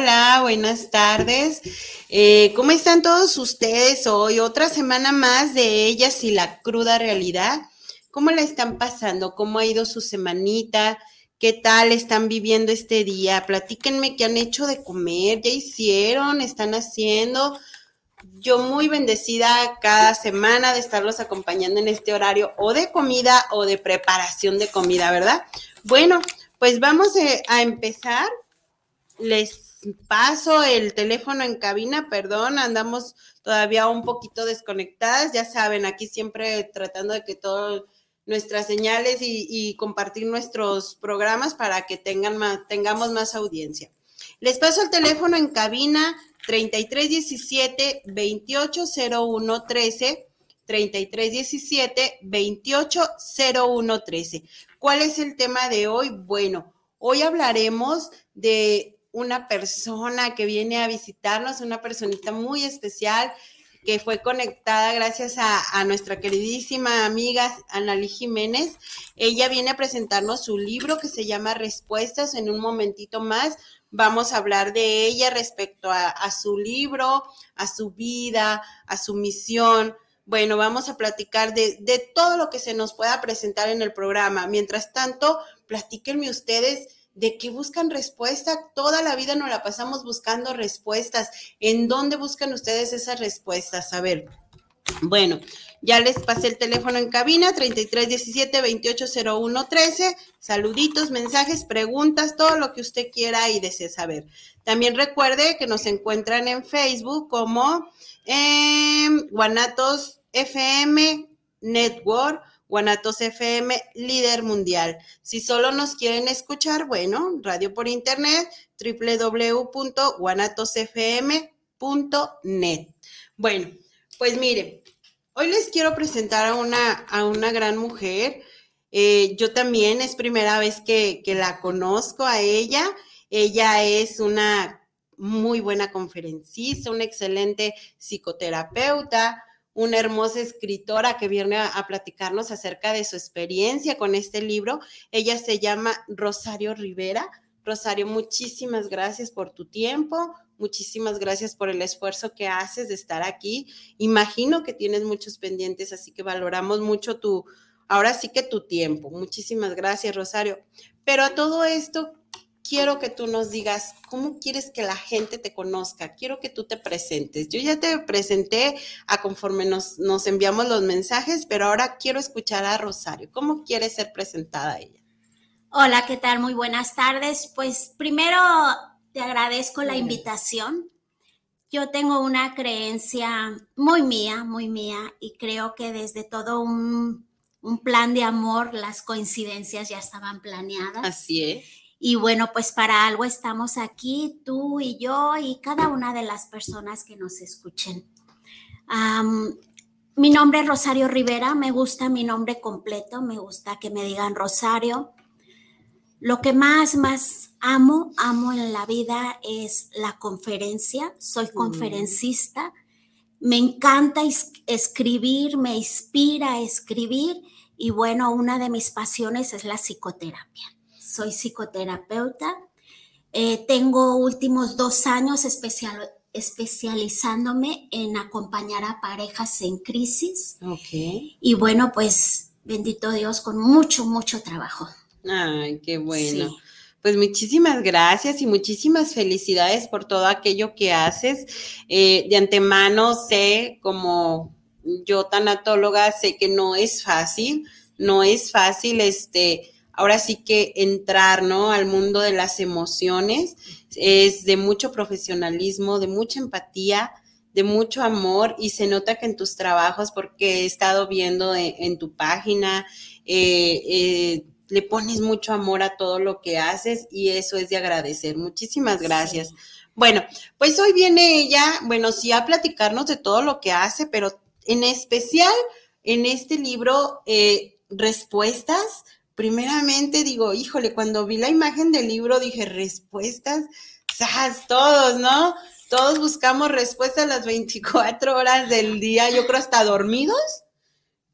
Hola, buenas tardes. Eh, ¿Cómo están todos ustedes hoy? Otra semana más de ellas y la cruda realidad. ¿Cómo la están pasando? ¿Cómo ha ido su semanita? ¿Qué tal están viviendo este día? Platíquenme qué han hecho de comer, ya hicieron, están haciendo. Yo muy bendecida cada semana de estarlos acompañando en este horario o de comida o de preparación de comida, ¿verdad? Bueno, pues vamos eh, a empezar. Les paso el teléfono en cabina, perdón, andamos todavía un poquito desconectadas, ya saben, aquí siempre tratando de que todas nuestras señales y, compartir nuestros programas para que tengan más, tengamos más audiencia. Les paso el teléfono en cabina 3317 280113 3317 280113. ¿Cuál es el tema de hoy? Bueno, hoy hablaremos de una persona que viene a visitarnos, una personita muy especial que fue conectada gracias a, nuestra queridísima amiga Analí Jiménez. Ella viene a presentarnos su libro que se llama Respuestas. En un momentito más vamos a hablar de ella respecto a, su libro, a su vida, a su misión. Bueno, vamos a platicar de, de todo lo que se nos pueda presentar en el programa. Mientras tanto, platíquenme ustedes de que buscan respuesta. Toda la vida nos la pasamos buscando respuestas. ¿En dónde buscan ustedes esas respuestas? A ver. Bueno, ya les pasé el teléfono en cabina, 3317-280113. Saluditos, mensajes, preguntas, todo lo que usted quiera y desee saber. También recuerde que nos encuentran en Facebook como eh, Guanatos FM Network Guanatos FM, líder mundial. Si solo nos quieren escuchar, bueno, radio por internet, www.guanatosfm.net. Bueno, pues miren, hoy les quiero presentar a una, a una gran mujer. Eh, yo también es primera vez que, que la conozco a ella. Ella es una muy buena conferencista, una excelente psicoterapeuta, una hermosa escritora que viene a, platicarnos acerca de su experiencia con este libro. Ella se llama Rosario Rivera. Rosario, muchísimas gracias por tu tiempo, muchísimas gracias por el esfuerzo que haces de estar aquí. Imagino que tienes muchos pendientes, así que valoramos mucho tu, ahora sí que tu tiempo. Muchísimas gracias, Rosario. Pero a todo esto, quiero que tú nos digas cómo quieres que la gente te conozca, quiero que tú te presentes. Yo ya te presenté a conforme nos, nos enviamos los mensajes, pero ahora quiero escuchar a Rosario. ¿Cómo quiere ser presentada ella? Hola, ¿qué tal? Muy buenas tardes. Pues primero te agradezco la invitación. Yo tengo una creencia muy mía, muy mía, y creo que desde todo un, un plan de amor las coincidencias ya estaban planeadas. Así es y bueno, pues para algo estamos aquí, tú y yo y cada una de las personas que nos escuchen. mi nombre es Rosario Rivera, me gusta mi nombre completo, me gusta que me digan Rosario. Lo que más, más amo, amo en la vida es la conferencia, soy conferencista, me encanta escribir, me inspira a escribir y bueno, una de mis pasiones es la psicoterapia soy psicoterapeuta. Eh, tengo últimos dos años especial, especializándome en acompañar a parejas en crisis. Ok. Y bueno, pues bendito Dios, con mucho, mucho trabajo. Ay, qué bueno. Pues muchísimas gracias y muchísimas felicidades por todo aquello que haces. Eh, de antemano sé, como yo tanatóloga, sé que no es fácil, no es fácil este ahora sí que entrar, ¿no? Al mundo de las emociones es de mucho profesionalismo, de mucha empatía, de mucho amor y se nota que en tus trabajos, porque he estado viendo en, tu página, eh, eh, le pones mucho amor a todo lo que haces y eso es de agradecer. Muchísimas gracias. Bueno, pues hoy viene ella, bueno, sí a platicarnos de todo lo que hace, pero en especial en este libro, eh, respuestas. Primeramente digo, híjole, cuando vi la imagen del libro dije, respuestas, ¡zas! Todos, ¿no? Todos buscamos respuestas las 24 horas del día, yo creo hasta dormidos.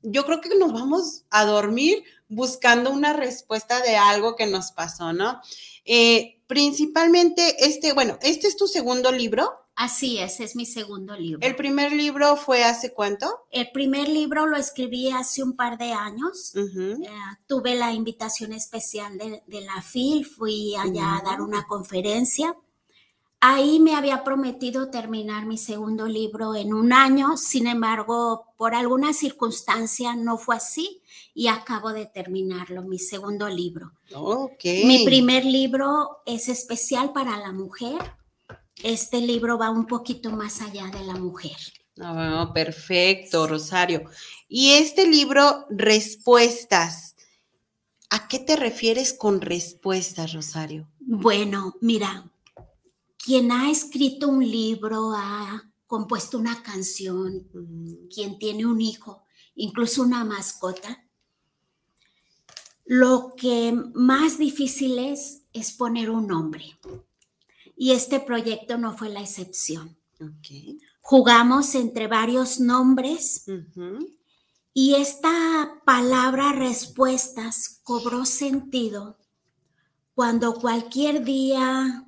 Yo creo que nos vamos a dormir buscando una respuesta de algo que nos pasó, ¿no? Eh, principalmente este, bueno, este es tu segundo libro. Así es, es mi segundo libro. ¿El primer libro fue hace cuánto? El primer libro lo escribí hace un par de años. Eh, tuve la invitación especial de, la FIL, fui allá a dar una conferencia Ahí me había prometido terminar mi segundo libro en un año, sin embargo, por alguna circunstancia no fue así y acabo de terminarlo, mi segundo libro. Okay. Mi primer libro es especial para la mujer. Este libro va un poquito más allá de la mujer. Oh, perfecto, Rosario. Y este libro, Respuestas, ¿a qué te refieres con respuestas, Rosario? Bueno, mira, quien ha escrito un libro, ha compuesto una canción, quien tiene un hijo, incluso una mascota, lo que más difícil es es poner un nombre. Y este proyecto no fue la excepción. Jugamos entre varios nombres y esta palabra respuestas cobró sentido cuando cualquier día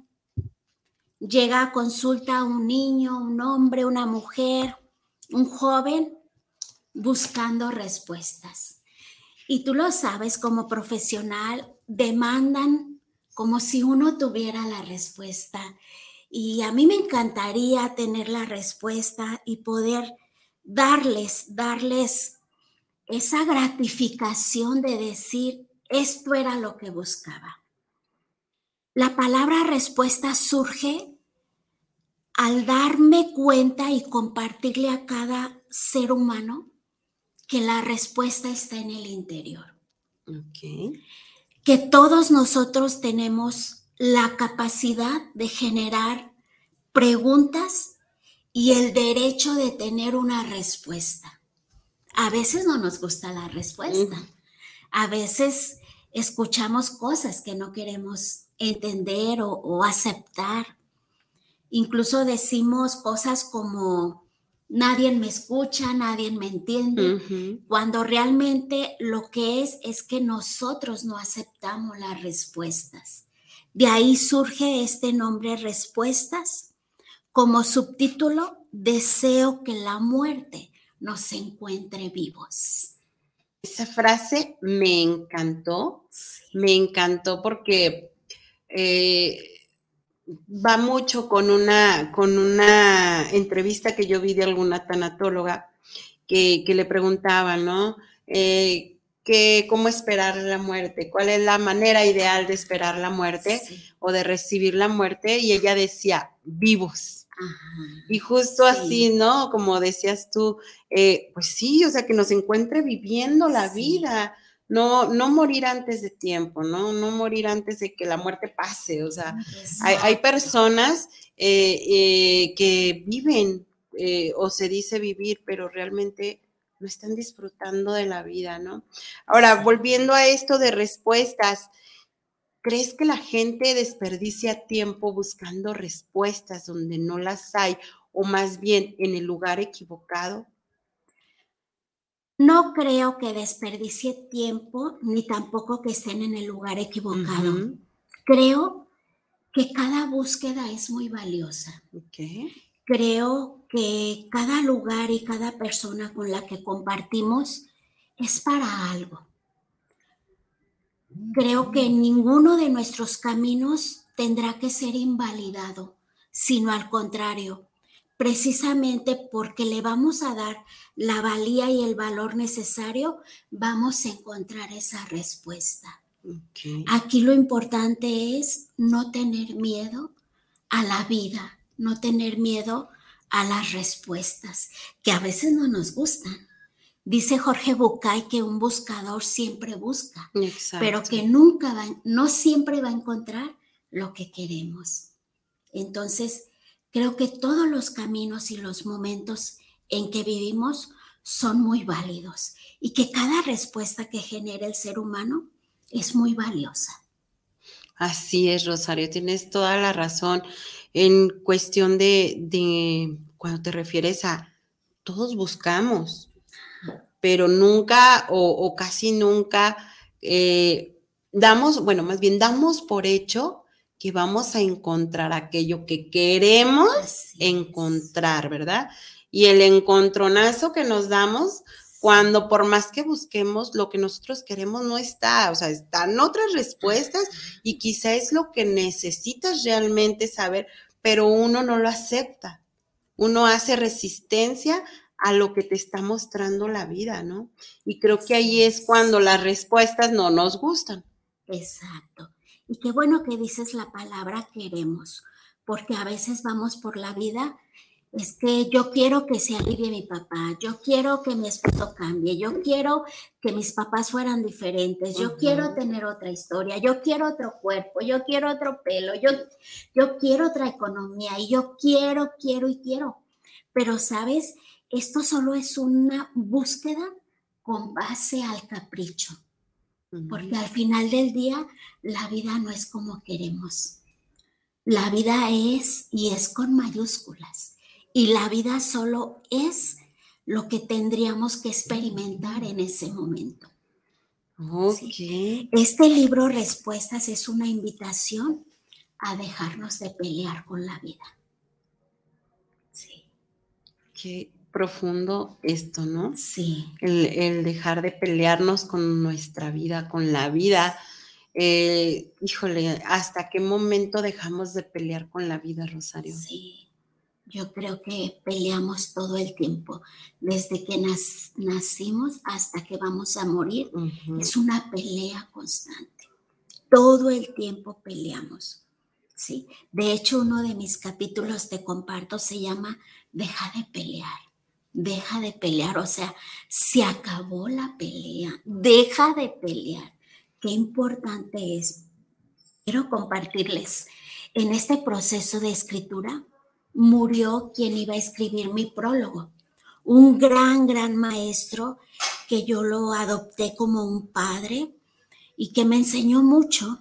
llega a consulta un niño, un hombre, una mujer, un joven, buscando respuestas. Y tú lo sabes, como profesional, demandan como si uno tuviera la respuesta. Y a mí me encantaría tener la respuesta y poder darles, darles esa gratificación de decir, esto era lo que buscaba. La palabra respuesta surge al darme cuenta y compartirle a cada ser humano que la respuesta está en el interior. Que todos nosotros tenemos la capacidad de generar preguntas y el derecho de tener una respuesta. A veces no nos gusta la respuesta. A veces escuchamos cosas que no queremos entender o, aceptar. Incluso decimos cosas como, nadie me escucha, nadie me entiende, cuando realmente lo que es es que nosotros no aceptamos las respuestas. De ahí surge este nombre respuestas como subtítulo, deseo que la muerte nos encuentre vivos. Esa frase me encantó, me encantó porque eh, va mucho con una, con una entrevista que yo vi de alguna tanatóloga que, le preguntaba, ¿no? Eh, que, ¿Cómo esperar la muerte? ¿Cuál es la manera ideal de esperar la muerte o de recibir la muerte? Y ella decía, vivos. Y justo así, ¿no? Como decías tú, eh, pues sí, o sea, que nos encuentre viviendo la vida, no, no morir antes de tiempo, ¿no? No morir antes de que la muerte pase, o sea, hay, personas eh, eh, que viven o se dice vivir, pero realmente no están disfrutando de la vida, ¿no? Ahora, volviendo a esto de respuestas, ¿Crees que la gente desperdicia tiempo buscando respuestas donde no las hay o más bien en el lugar equivocado? No creo que desperdicie tiempo ni tampoco que estén en el lugar equivocado. Creo que cada búsqueda es muy valiosa. Creo que cada lugar y cada persona con la que compartimos es para algo. Creo que ninguno de nuestros caminos tendrá que ser invalidado, sino al contrario, precisamente porque le vamos a dar la valía y el valor necesario, vamos a encontrar esa respuesta. Aquí lo importante es no tener miedo a la vida, no tener miedo a las respuestas que a veces no nos gustan. Dice Jorge Bucay que un buscador siempre busca, pero que nunca va, no siempre va a encontrar lo que queremos. Entonces, creo que todos los caminos y los momentos en que vivimos son muy válidos y que cada respuesta que genera el ser humano es muy valiosa. Así es, Rosario, tienes toda la razón en cuestión de, cuando te refieres a todos buscamos, pero nunca o, casi nunca eh, damos, bueno, más bien damos por hecho que vamos a encontrar aquello que queremos encontrar, ¿verdad? Y el encontronazo que nos damos cuando por más que busquemos lo que nosotros queremos no está, o sea, están otras respuestas y quizá es lo que necesitas realmente saber, pero uno no lo acepta. Uno hace resistencia a lo que te está mostrando la vida, ¿no? Y creo que ahí es cuando las respuestas no nos gustan. Exacto. Y qué bueno que dices la palabra queremos, porque a veces vamos por la vida, es que yo quiero que se alivie mi papá, yo quiero que mi esposo cambie, yo quiero que mis papás fueran diferentes, yo quiero tener otra historia, yo quiero otro cuerpo, yo quiero otro pelo, yo, yo quiero otra economía y yo quiero, quiero y quiero. Pero, ¿sabes? esto solo es una búsqueda con base al capricho, porque al final del día la vida no es como queremos. La vida es y es con mayúsculas. Y la vida solo es lo que tendríamos que experimentar en ese momento. Este libro Respuestas es una invitación a dejarnos de pelear con la vida. Sí profundo esto, ¿no? Sí. El, dejar de pelearnos con nuestra vida, con la vida. Eh, híjole, ¿hasta qué momento dejamos de pelear con la vida, Rosario? Sí, yo creo que peleamos todo el tiempo, desde que nacimos hasta que vamos a morir. Es una pelea constante. Todo el tiempo peleamos. Sí. De hecho, uno de mis capítulos te comparto se llama Deja de pelear deja de pelear, o sea, se acabó la pelea, deja de pelear. Qué importante es. Quiero compartirles, en este proceso de escritura murió quien iba a escribir mi prólogo, un gran, gran maestro que yo lo adopté como un padre y que me enseñó mucho.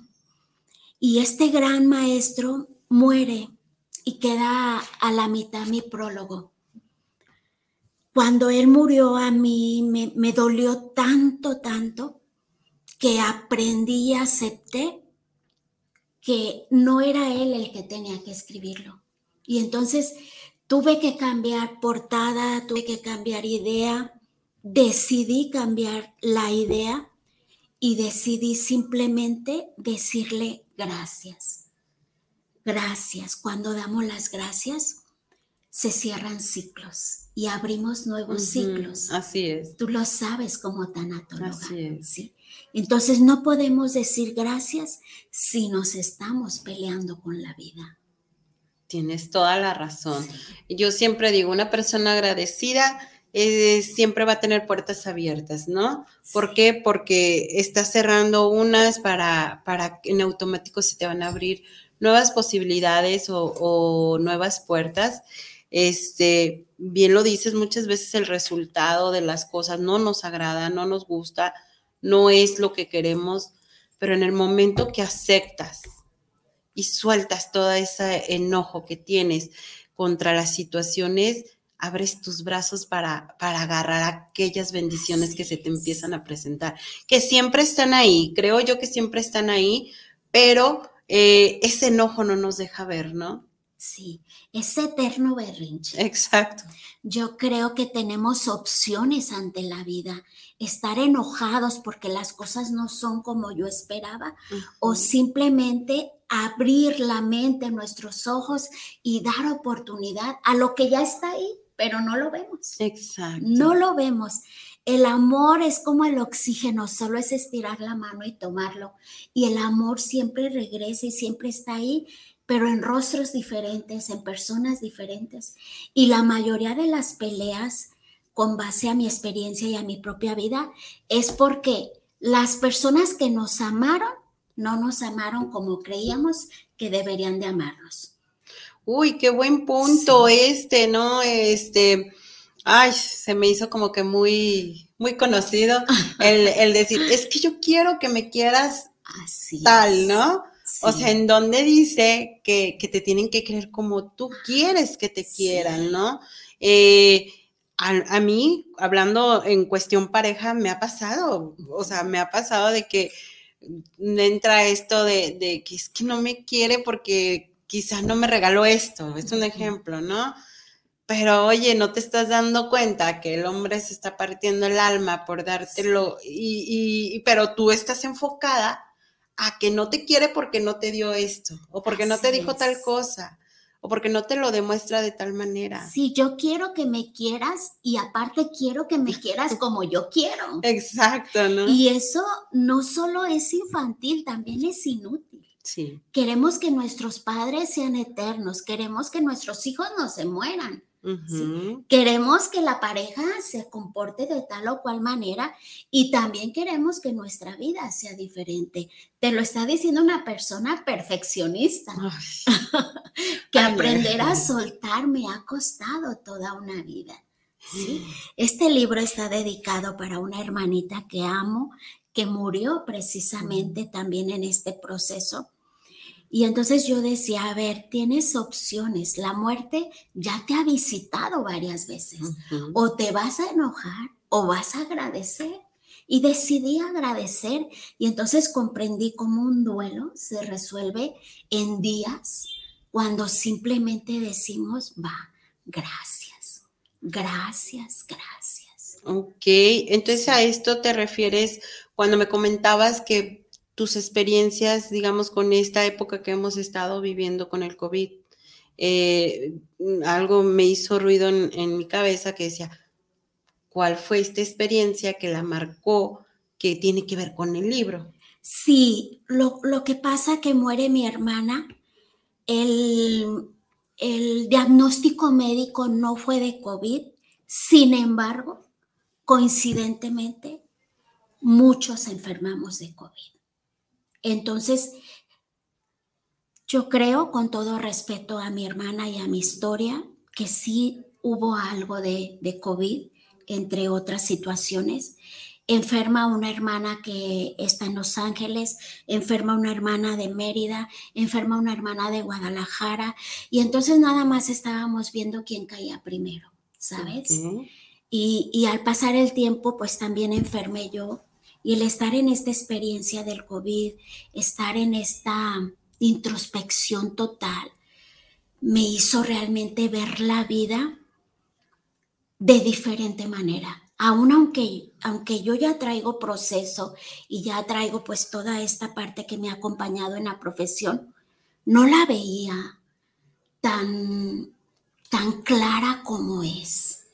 Y este gran maestro muere y queda a la mitad mi prólogo. Cuando él murió a mí me, dolió tanto, tanto, que aprendí y acepté que no era él el que tenía que escribirlo. Y entonces tuve que cambiar portada, tuve que cambiar idea, decidí cambiar la idea y decidí simplemente decirle gracias. Gracias. Cuando damos las gracias, se cierran ciclos y abrimos nuevos ciclos. Así es. Tú lo sabes como tanatóloga. Así es. ¿sí? Entonces no podemos decir gracias si nos estamos peleando con la vida. Tienes toda la razón. Yo siempre digo, una persona agradecida eh, siempre va a tener puertas abiertas, ¿no? ¿Por qué? Porque está cerrando unas para, para en automático se te van a abrir nuevas posibilidades o, o nuevas puertas este, bien lo dices, muchas veces el resultado de las cosas no nos agrada, no nos gusta, no es lo que queremos, pero en el momento que aceptas y sueltas todo ese enojo que tienes contra las situaciones, abres tus brazos para, para agarrar aquellas bendiciones que se te empiezan a presentar, que siempre están ahí, creo yo que siempre están ahí, pero eh, ese enojo no nos deja ver, ¿no? Sí, ese eterno berrinche. Exacto. Yo creo que tenemos opciones ante la vida. Estar enojados porque las cosas no son como yo esperaba o simplemente abrir la mente, nuestros ojos y dar oportunidad a lo que ya está ahí, pero no lo vemos. Exacto. No lo vemos. El amor es como el oxígeno, solo es estirar la mano y tomarlo. Y el amor siempre regresa y siempre está ahí pero en rostros diferentes, en personas diferentes. Y la mayoría de las peleas, con base a mi experiencia y a mi propia vida, es porque las personas que nos amaron no nos amaron como creíamos que deberían de amarnos. Uy, qué buen punto este, ¿no? Este, ay, se me hizo como que muy, muy conocido el, decir, es que yo quiero que me quieras Así tal, ¿no? O sea, en donde dice que, te tienen que querer como tú quieres que te quieran, ¿no? Eh, a, mí, hablando en cuestión pareja, me ha pasado, o sea, me ha pasado de que entra esto de, que es que no me quiere porque quizás no me regaló esto, es un ejemplo, ¿no? Pero oye, no te estás dando cuenta que el hombre se está partiendo el alma por dártelo, y, y, pero tú estás enfocada a que no te quiere porque no te dio esto, o porque no te dijo tal cosa, o porque no te lo demuestra de tal manera. Sí, yo quiero que me quieras y aparte quiero que me quieras como yo quiero. Exacto, ¿no? Y eso no solo es infantil, también es inútil. Sí. Queremos que nuestros padres sean eternos, queremos que nuestros hijos no se mueran. Queremos que la pareja se comporte de tal o cual manera y también queremos que nuestra vida sea diferente. Te lo está diciendo una persona perfeccionista, que aprender a soltar me ha costado toda una vida. Este libro está dedicado para una hermanita que amo, que murió precisamente también en este proceso y entonces yo decía, a ver, tienes opciones. La muerte ya te ha visitado varias veces. O te vas a enojar o vas a agradecer. Y decidí agradecer y entonces comprendí cómo un duelo se resuelve en días cuando simplemente decimos, va, gracias, gracias, gracias. Ok, entonces a esto te refieres cuando me comentabas que tus experiencias, digamos, con esta época que hemos estado viviendo con el COVID. Eh, algo me hizo ruido en, mi cabeza que decía, ¿cuál fue esta experiencia que la marcó que tiene que ver con el libro? Sí, lo, que pasa que muere mi hermana, el, el diagnóstico médico no fue de COVID, sin embargo, coincidentemente, muchos enfermamos de COVID. Entonces, yo creo, con todo respeto a mi hermana y a mi historia, que sí hubo algo de, COVID, entre otras situaciones. Enferma una hermana que está en Los Ángeles, enferma una hermana de Mérida, enferma una hermana de Guadalajara, y entonces nada más estábamos viendo quién caía primero, ¿sabes? Y, y al pasar el tiempo, pues también enfermé yo y el estar en esta experiencia del COVID, estar en esta introspección total, me hizo realmente ver la vida de diferente manera. Aún aunque, aunque yo ya traigo proceso y ya traigo pues toda esta parte que me ha acompañado en la profesión, no la veía tan, tan clara como es.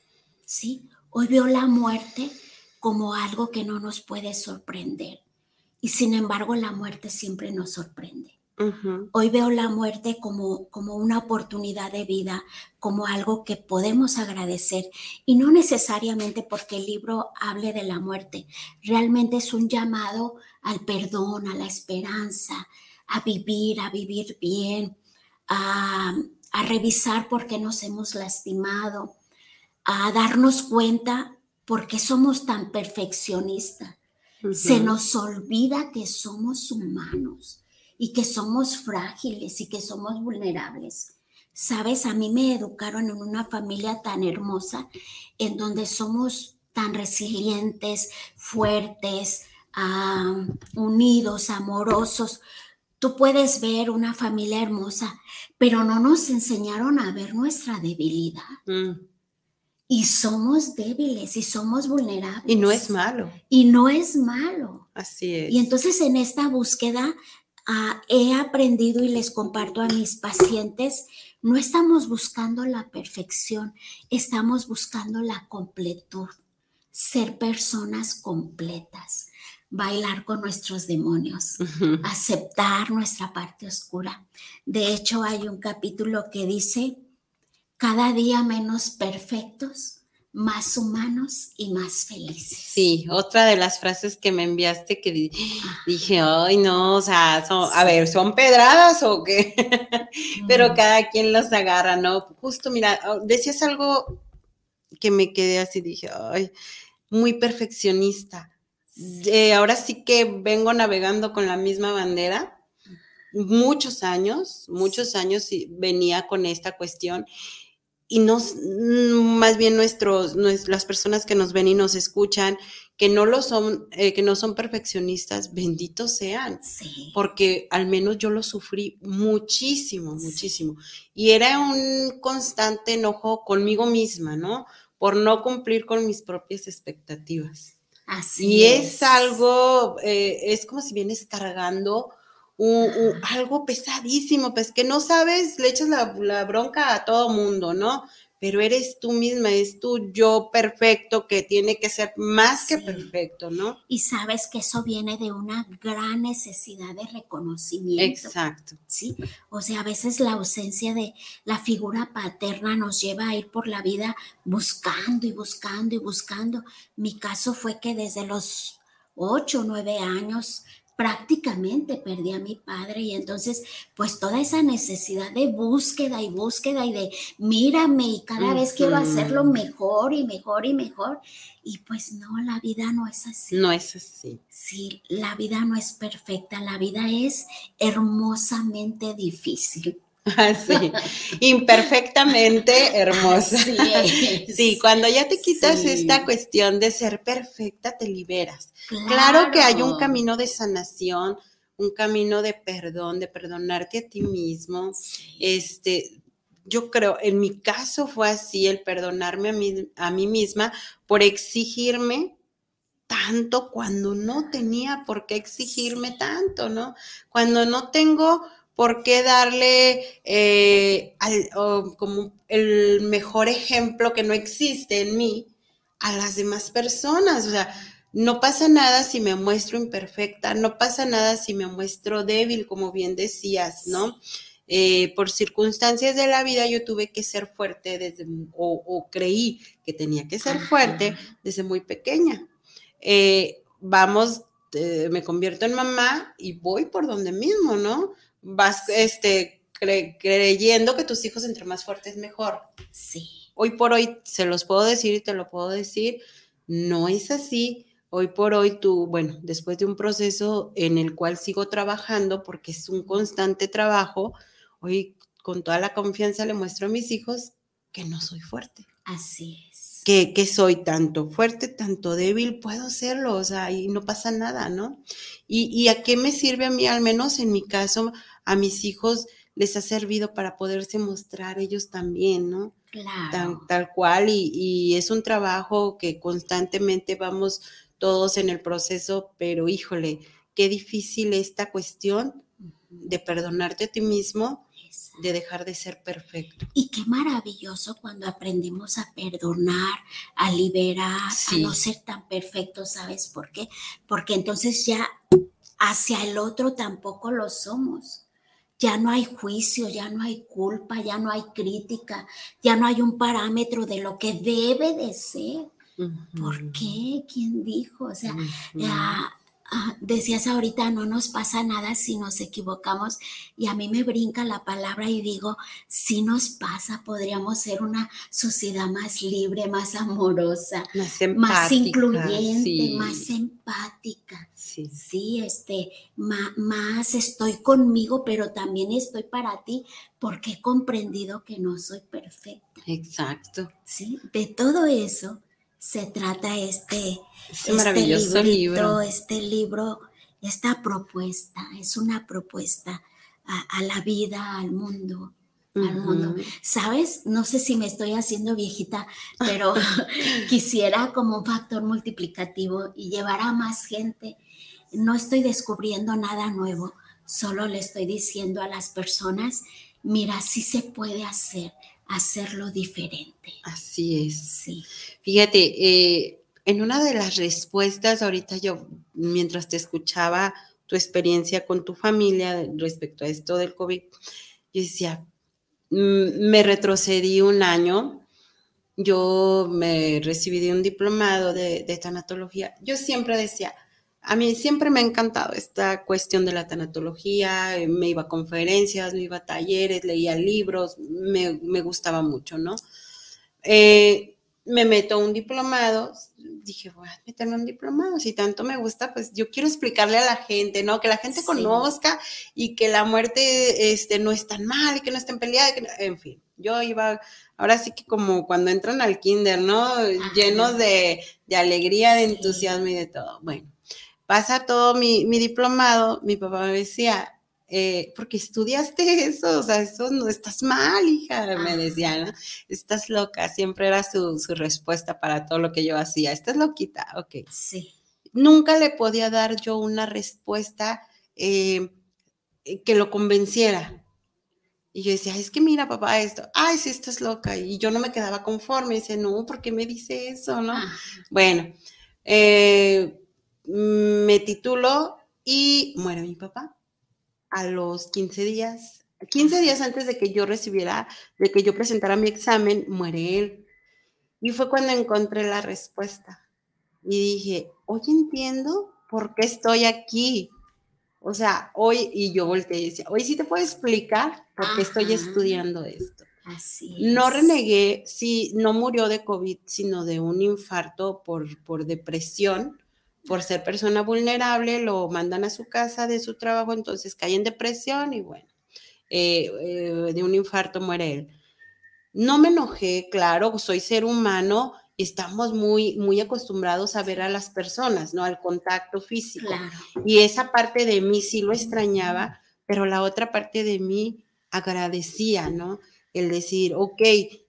¿sí? Hoy veo la muerte como algo que no nos puede sorprender. Y sin embargo, la muerte siempre nos sorprende. Hoy veo la muerte como, como una oportunidad de vida, como algo que podemos agradecer. Y no necesariamente porque el libro hable de la muerte, realmente es un llamado al perdón, a la esperanza, a vivir, a vivir bien, a, a revisar por qué nos hemos lastimado, a darnos cuenta porque somos tan perfeccionistas. Se nos olvida que somos humanos y que somos frágiles y que somos vulnerables. Sabes, a mí me educaron en una familia tan hermosa, en donde somos tan resilientes, fuertes, unidos, amorosos. Tú puedes ver una familia hermosa, pero no nos enseñaron a ver nuestra debilidad. Mm. Y somos débiles y somos vulnerables. Y no es malo. Y no es malo. Así es. Y entonces en esta búsqueda ah, he aprendido y les comparto a mis pacientes, no estamos buscando la perfección, estamos buscando la completud, ser personas completas, bailar con nuestros demonios, aceptar nuestra parte oscura. De hecho, hay un capítulo que dice, cada día menos perfectos, más humanos y más felices. Sí, otra de las frases que me enviaste que dije, ay, no, o sea, a ver, ¿son pedradas o qué? Pero cada quien los agarra, ¿no? Justo, mira, oh, decías algo que me quedé así, dije, ay, muy perfeccionista. Eh, ahora sí que vengo navegando con la misma bandera. Muchos años, muchos años venía con esta cuestión y nos, más bien nuestros, las personas que nos ven y nos escuchan, que no lo son, eh, que no son perfeccionistas, benditos sean, porque al menos yo lo sufrí muchísimo, muchísimo. Y era un constante enojo conmigo misma, ¿no? Por no cumplir con mis propias expectativas. Así y es, algo, eh, es como si vienes cargando algo pesadísimo, pues que no sabes, le echas la, bronca a todo mundo, ¿no? Pero eres tú misma, es tu yo perfecto que tiene que ser más que perfecto, ¿no? Y sabes que eso viene de una gran necesidad de reconocimiento. Exacto. Sí, o sea, a veces la ausencia de la figura paterna nos lleva a ir por la vida buscando y buscando y buscando. Mi caso fue que desde los ocho o nueve años prácticamente perdí a mi padre y entonces pues toda esa necesidad de búsqueda y búsqueda y de mírame y cada vez quiero hacerlo mejor y mejor y mejor y pues no, la vida no es así. No es así. Sí, la vida no es perfecta, la vida es hermosamente difícil. Sí, imperfectamente hermosa. Sí, cuando ya te quitas esta cuestión de ser perfecta, te liberas. Claro. que hay un camino de sanación, un camino de perdón, de perdonarte a ti mismo. Este, yo creo, en mi caso fue así, el perdonarme a mí, a mí misma por exigirme tanto cuando no tenía por qué exigirme tanto, ¿no? Cuando no tengo ¿por qué darle eh, como el mejor ejemplo que no existe en mí a las demás personas? O sea, no pasa nada si me muestro imperfecta, no pasa nada si me muestro débil, como bien decías, ¿no? Eh, por circunstancias de la vida yo tuve que ser fuerte desde, o, creí que tenía que ser fuerte desde muy pequeña. Eh, vamos, me convierto en mamá y voy por donde mismo, ¿no? Vas este, creyendo que tus hijos entre más fuertes mejor. Sí. Hoy por hoy se los puedo decir y te lo puedo decir, no es así. Hoy por hoy tú, bueno, después de un proceso en el cual sigo trabajando porque es un constante trabajo, hoy con toda la confianza le muestro a mis hijos que no soy fuerte. Así es. Que, que, soy tanto fuerte, tanto débil, puedo serlo, o sea, y no pasa nada, ¿no? Y, y, a qué me sirve a mí, al menos en mi caso, a mis hijos les ha servido para poderse mostrar ellos también, ¿no? Claro. Tal, cual, y, es un trabajo que constantemente vamos todos en el proceso, pero híjole, qué difícil esta cuestión de perdonarte a ti mismo, de dejar de ser perfecto. Y qué maravilloso cuando aprendemos a perdonar, a liberar, a no ser tan perfectos, ¿sabes por qué? Porque entonces ya hacia el otro tampoco lo somos ya no hay juicio, ya no hay culpa, ya no hay crítica, ya no hay un parámetro de lo que debe de ser. ¿Por qué? ¿Quién dijo? O sea, Ah, decías ahorita, no nos pasa nada si nos equivocamos y a mí me brinca la palabra y digo, si nos pasa, podríamos ser una sociedad más libre, más amorosa, más, incluyente, más empática. Sí, sí este, más estoy conmigo, pero también estoy para ti porque he comprendido que no soy perfecta. Exacto. Sí, de todo eso se trata este, este, libro. este libro, esta propuesta, es una propuesta a, la vida, al mundo. Al mundo. ¿Sabes? No sé si me estoy haciendo viejita, pero quisiera como un factor multiplicativo y llevar a más gente. No estoy descubriendo nada nuevo, solo le estoy diciendo a las personas, mira, sí se puede hacer, hacerlo diferente. Así es. Sí. Fíjate, eh, en una de las respuestas, ahorita yo, mientras te escuchaba tu experiencia con tu familia respecto a esto del COVID, yo decía, mm, me retrocedí un año, yo me recibí de un diplomado de, de tanatología, yo siempre decía, a mí siempre me ha encantado esta cuestión de la tanatología, eh, me iba a conferencias, me iba a talleres, leía libros, me, me gustaba mucho, ¿no? Eh, me meto a un diplomado, dije, voy a meterme a un diplomado, si tanto me gusta, pues yo quiero explicarle a la gente, ¿no? Que la gente conozca y que la muerte este, no es tan mal, y que no estén peleadas, en fin, yo iba, ahora sí que como cuando entran al kinder, ¿no? Llenos de, de alegría, de entusiasmo y de todo. Bueno, pasa todo mi, mi diplomado, mi papá me decía, eh, porque estudiaste eso, o sea, eso no estás mal, hija, me decía, ¿no? Estás loca, siempre era su, su, respuesta para todo lo que yo hacía, estás loquita, ok. Sí. Nunca le podía dar yo una respuesta eh, que lo convenciera. Y yo decía, es que mira, papá, esto, ay, sí, estás loca. Y yo no me quedaba conforme, dice, no, ¿por qué me dice eso, no? Ah. Bueno, eh, me titulo y muere mi papá a los 15 días. 15 días antes de que yo recibiera, de que yo presentara mi examen, muere él. Y fue cuando encontré la respuesta. Y dije, hoy entiendo por qué estoy aquí. O sea, hoy, y yo volteé y decía, hoy sí te puedo explicar por qué estoy estudiando esto. Así No renegué, sí, no murió de COVID, sino de un infarto por, por depresión por ser persona vulnerable, lo mandan a su casa de su trabajo, entonces cae en depresión y bueno, eh, eh, de un infarto muere él. No me enojé, claro, soy ser humano y estamos muy, muy acostumbrados a ver a las personas, ¿no? Al contacto físico. Y esa parte de mí sí lo extrañaba, pero la otra parte de mí agradecía, ¿no? El decir, ok,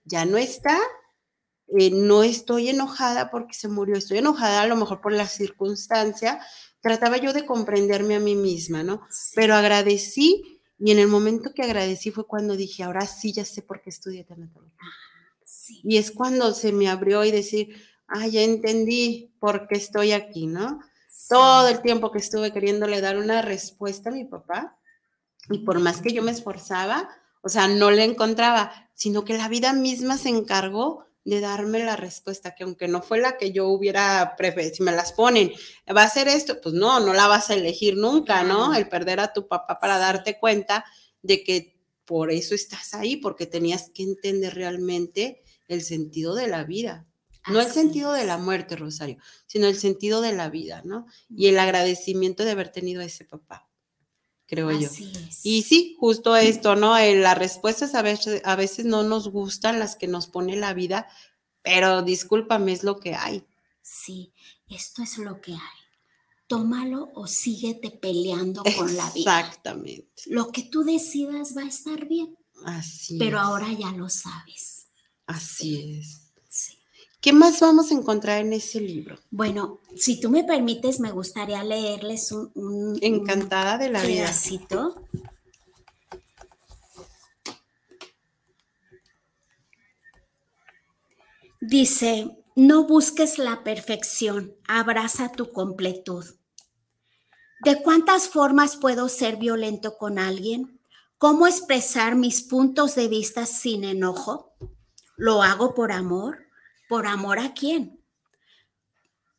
ya no está, eh, no estoy enojada porque se murió, estoy enojada a lo mejor por la circunstancia. Trataba yo de comprenderme a mí misma, ¿no? Pero agradecí y en el momento que agradecí fue cuando dije, ahora sí ya sé por qué estudié tanatología. Sí. Y es cuando se me abrió y decir, ah, ya entendí por qué estoy aquí, ¿no? Sí. Todo el tiempo que estuve queriéndole dar una respuesta a mi papá, y por más que yo me esforzaba, o sea, no le encontraba, sino que la vida misma se encargó de darme la respuesta, que aunque no fue la que yo hubiera preferido, si me las ponen, va a ser esto, pues no, no la vas a elegir nunca, ¿no? El perder a tu papá para darte cuenta de que por eso estás ahí, porque tenías que entender realmente el sentido de la vida. No el sentido de la muerte, Rosario, sino el sentido de la vida, ¿no? Y el agradecimiento de haber tenido a ese papá creo Así yo. Es. Y sí, justo esto, ¿no? Eh, las respuestas a veces, a veces no nos gustan las que nos pone la vida, pero discúlpame, es lo que hay. Sí, esto es lo que hay. Tómalo o síguete peleando con la vida. Exactamente. Lo que tú decidas va a estar bien. Así Pero es. ahora ya lo sabes. Así es. ¿Qué más vamos a encontrar en ese libro? Bueno, si tú me permites, me gustaría leerles un, un Encantada de la un vida. pedacito. Dice, no busques la perfección, abraza tu completud. ¿De cuántas formas puedo ser violento con alguien? ¿Cómo expresar mis puntos de vista sin enojo? ¿Lo hago por amor? ¿Por amor a quién?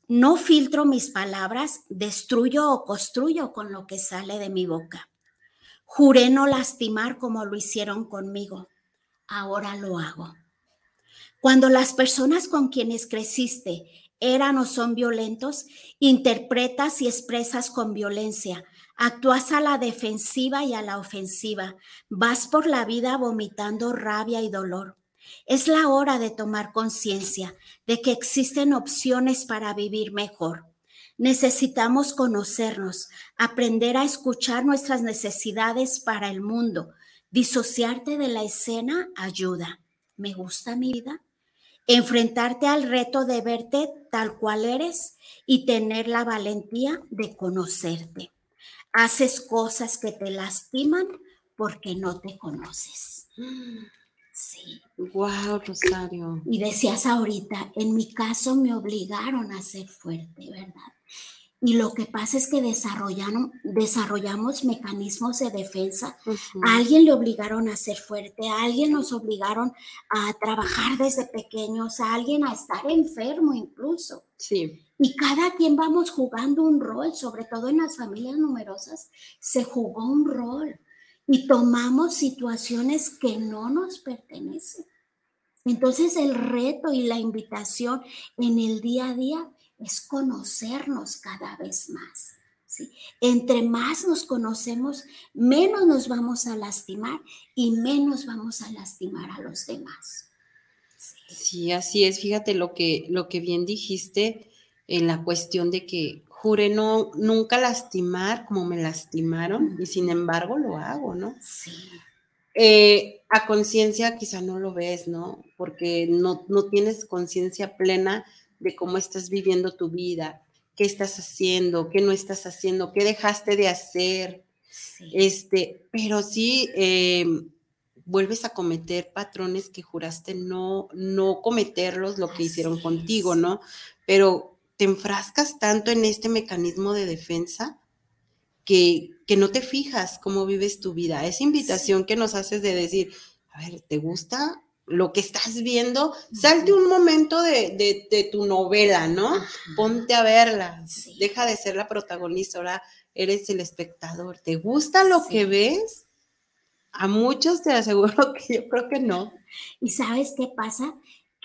No filtro mis palabras, destruyo o construyo con lo que sale de mi boca. Juré no lastimar como lo hicieron conmigo. Ahora lo hago. Cuando las personas con quienes creciste eran o son violentos, interpretas y expresas con violencia, actúas a la defensiva y a la ofensiva, vas por la vida vomitando rabia y dolor. Es la hora de tomar conciencia de que existen opciones para vivir mejor. Necesitamos conocernos, aprender a escuchar nuestras necesidades para el mundo. Disociarte de la escena ayuda. ¿Me gusta mi vida? Enfrentarte al reto de verte tal cual eres y tener la valentía de conocerte. Haces cosas que te lastiman porque no te conoces. Sí. Wow, Rosario. Y decías ahorita, en mi caso me obligaron a ser fuerte, ¿verdad? Y lo que pasa es que desarrollamos, desarrollamos mecanismos de defensa. A alguien le obligaron a ser fuerte, a alguien nos obligaron a trabajar desde pequeños, a alguien a estar enfermo incluso. Sí. Y cada quien vamos jugando un rol, sobre todo en las familias numerosas, se jugó un rol y tomamos situaciones que no nos pertenecen. Entonces el reto y la invitación en el día a día es conocernos cada vez más. ¿sí? Entre más nos conocemos, menos nos vamos a lastimar y menos vamos a lastimar a los demás. Sí, así es. Fíjate lo que, lo que bien dijiste en la cuestión de que juré no, nunca lastimar como me lastimaron y sin embargo lo hago, ¿no? Sí. Eh, a conciencia quizá no lo ves, ¿no? Porque no, no tienes conciencia plena de cómo estás viviendo tu vida, qué estás haciendo, qué no estás haciendo, qué dejaste de hacer. Este, pero sí em, vuelves a cometer patrones que juraste no, no cometerlos, lo que hicieron contigo, ¿no? Pero te enfrascas tanto en este mecanismo de defensa que, que no te fijas cómo vives tu vida. Esa invitación que nos haces de decir, a ver, ¿te gusta? lo que estás viendo, salte un momento de, tu novela, ¿no? Ponte a verla, deja de ser la protagonista, ahora eres el espectador. ¿Te gusta lo que ves? A muchos te aseguro que yo creo que no. ¿Y sabes qué pasa?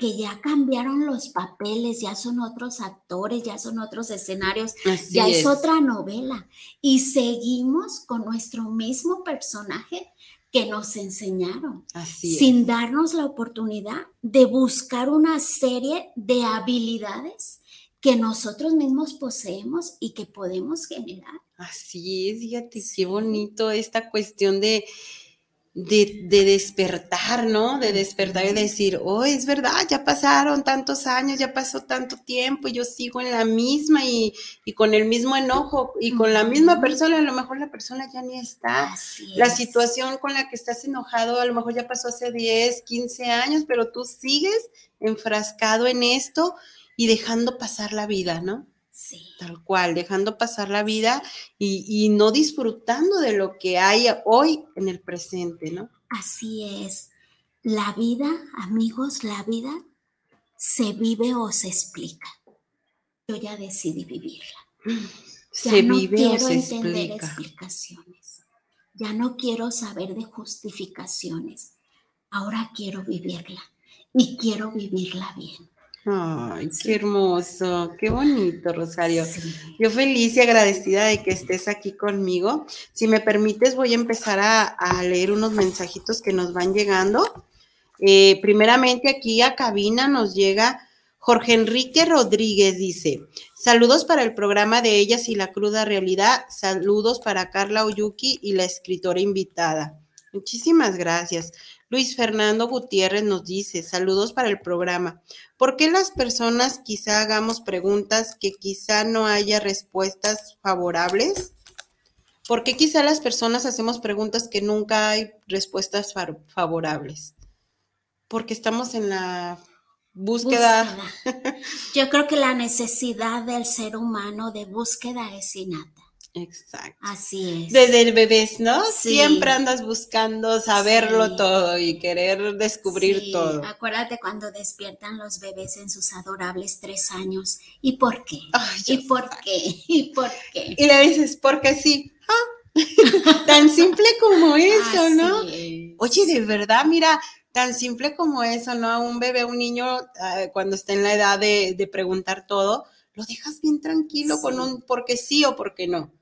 Que ya cambiaron los papeles, ya son otros actores, ya son otros escenarios, ya es otra novela. Y seguimos con nuestro mismo personaje, que nos enseñaron, sin darnos la oportunidad de buscar una serie de habilidades que nosotros mismos poseemos y que podemos generar. Así es, fíjate, qué bonito esta cuestión de de, despertar, ¿no? De despertar y decir, oh, es verdad, ya pasaron tantos años, ya pasó tanto tiempo, y yo sigo en la misma y, con el mismo enojo y con la misma persona, a lo mejor la persona ya ni está. la situación con la que estás enojado, a lo mejor ya pasó hace 10, 15 años, pero tú sigues enfrascado en esto y dejando pasar la vida, ¿no? Tal cual, dejando pasar la vida y, no disfrutando de lo que hay hoy en el presente, ¿no? Así es. La vida, amigos, la vida se vive o se explica. Yo ya decidí vivirla. se vive quiero o se entender explicaciones. Ya no quiero saber de justificaciones. Ahora quiero vivirla y quiero vivirla bien. Ay, qué hermoso, qué bonito, Rosario. Yo feliz y agradecida de que estés aquí conmigo. Si me permites, voy a empezar a, leer unos mensajitos que nos van llegando. Eh, primeramente, aquí a cabina nos llega Jorge Enrique Rodríguez, dice, saludos para el programa de Ellas y la cruda realidad, saludos para Carla Oyuki y la escritora invitada. Muchísimas gracias. Luis Fernando Gutiérrez nos dice, saludos para el programa. ¿Por qué las personas quizá hagamos preguntas que quizá no haya respuestas favorables? ¿Por qué quizá las personas hacemos preguntas que nunca hay respuestas favorables? Porque estamos en la búsqueda. búsqueda. Yo creo que la necesidad del ser humano de búsqueda es innata. Exacto. Así es. Desde el bebés, ¿no? Siempre andas buscando saberlo todo y querer descubrir todo. Acuérdate cuando despiertan los bebés en sus adorables tres años. ¿Y por qué? ¿Y por qué? ¿Y por qué? Y le dices, porque sí. Ah, tan simple como eso, ¿no? Oye, de verdad, mira, tan simple como eso, ¿no? Un bebé, un niño, ah, cuando está en la edad de, de preguntar todo, lo dejas bien tranquilo con un porque sí o porque no.